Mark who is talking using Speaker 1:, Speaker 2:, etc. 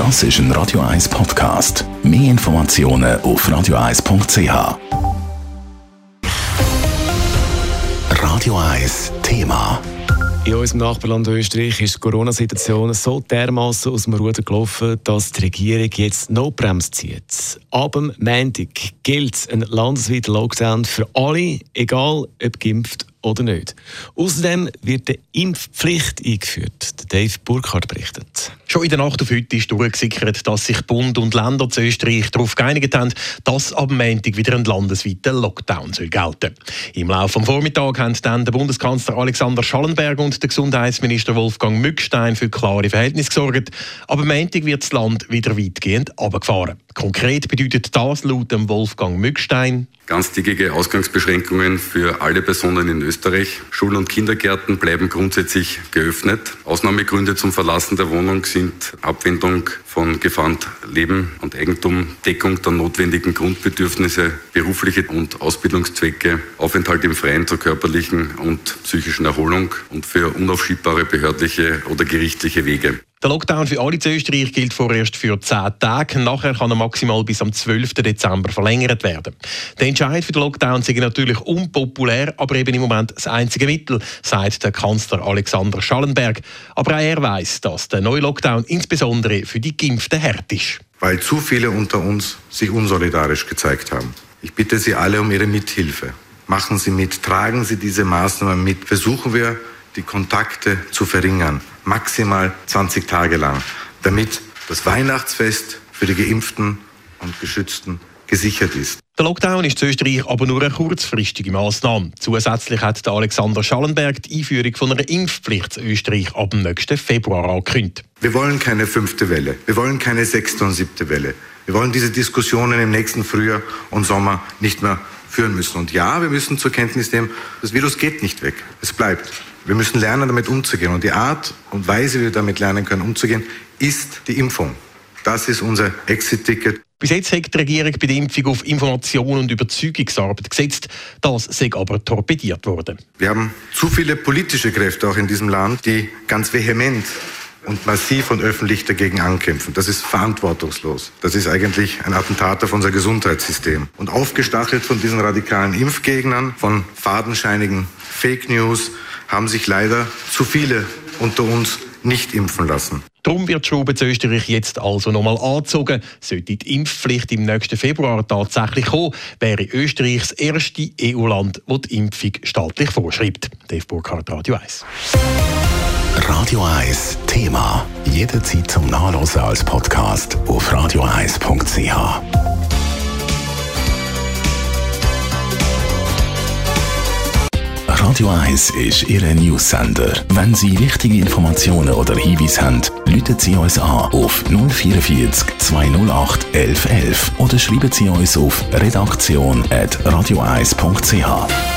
Speaker 1: Das ist ein Radio 1 Podcast. Mehr Informationen auf radio1.ch. Radio 1 Thema.
Speaker 2: In unserem Nachbarland Österreich ist die Corona-Situation so dermaßen aus dem Ruder gelaufen, dass die Regierung jetzt Notbremse zieht. Ab dem Montag gilt ein landesweiter Lockdown für alle, egal ob geimpft oder nicht. Außerdem wird die Impfpflicht eingeführt. Dave Burkhardt berichtet.
Speaker 3: Schon in der Nacht auf heute ist durchgesickert, dass sich Bund und Länder zu Österreich darauf geeinigt haben, dass ab Montag wieder ein landesweiter Lockdown soll gelten Im Laufe des Vormittags haben dann der Bundeskanzler Alexander Schallenberg und der Gesundheitsminister Wolfgang Mückstein für klare Verhältnisse gesorgt. Ab Montag wird das Land wieder weitgehend abgefahren. Konkret bedeutet das laut Wolfgang Mückstein
Speaker 4: ganztägige Ausgangsbeschränkungen für alle Personen in Österreich. Schulen und Kindergärten bleiben grundsätzlich geöffnet. Ausnahmegründe zum Verlassen der Wohnung sind Abwendung von Gefahren Leben und Eigentum, Deckung der notwendigen Grundbedürfnisse, berufliche und Ausbildungszwecke, Aufenthalt im Freien zur körperlichen und psychischen Erholung und für unaufschiebbare behördliche oder gerichtliche Wege.
Speaker 3: Der Lockdown für alle in Österreich gilt vorerst für 10 Tage. Nachher kann er maximal bis am 12. Dezember verlängert werden. Der Entscheid für den Lockdown sei natürlich unpopulär, aber eben im Moment das einzige Mittel, sagt der Kanzler Alexander Schallenberg. Aber auch er weiß, dass der neue Lockdown insbesondere für die Geimpften hart ist.
Speaker 5: Weil zu viele unter uns sich unsolidarisch gezeigt haben. Ich bitte Sie alle um Ihre Mithilfe. Machen Sie mit, tragen Sie diese Maßnahmen mit. Versuchen wir, die Kontakte zu verringern maximal 20 Tage lang, damit das Weihnachtsfest für die Geimpften und Geschützten gesichert ist.
Speaker 3: Der Lockdown ist in Österreich aber nur eine kurzfristige Maßnahme. Zusätzlich hat Alexander Schallenberg die Einführung von einer Impfpflicht in Österreich ab dem nächsten Februar angekündigt.
Speaker 5: Wir wollen keine fünfte Welle. Wir wollen keine sechste und siebte Welle. Wir wollen diese Diskussionen im nächsten Frühjahr und Sommer nicht mehr führen müssen. Und ja, wir müssen zur Kenntnis nehmen, das Virus geht nicht weg. Es bleibt. Wir müssen lernen, damit umzugehen. Und die Art und Weise, wie wir damit lernen können, umzugehen, ist die Impfung. Das ist unser Exit-Ticket.
Speaker 3: Bis jetzt hat die Regierung bei der Impfung auf Information und Überzeugungsarbeit gesetzt. Das sei aber torpediert worden.
Speaker 5: Wir haben zu viele politische Kräfte auch in diesem Land, die ganz vehement und massiv und öffentlich dagegen ankämpfen. Das ist verantwortungslos. Das ist eigentlich ein Attentat auf unser Gesundheitssystem. Und aufgestachelt von diesen radikalen Impfgegnern, von fadenscheinigen Fake News, haben sich leider zu viele unter uns nicht impfen lassen.
Speaker 3: Darum wird Schraube zu Österreich jetzt also nochmal angezogen. Sollte die Impfpflicht im nächsten Februar tatsächlich kommen, wäre Österreich das erste EU-Land, das die Impfung staatlich vorschreibt. Dave Burkhardt, Radio 1.
Speaker 1: Radio 1 Thema. Jederzeit zum Nachlesen als Podcast auf radio1.ch. Radio 1 ist Ihre Newsender. Wenn Sie wichtige Informationen oder Hinweise haben, rufen Sie uns an auf 044 208 1111 oder schreiben Sie uns auf redaktion.radio1.ch.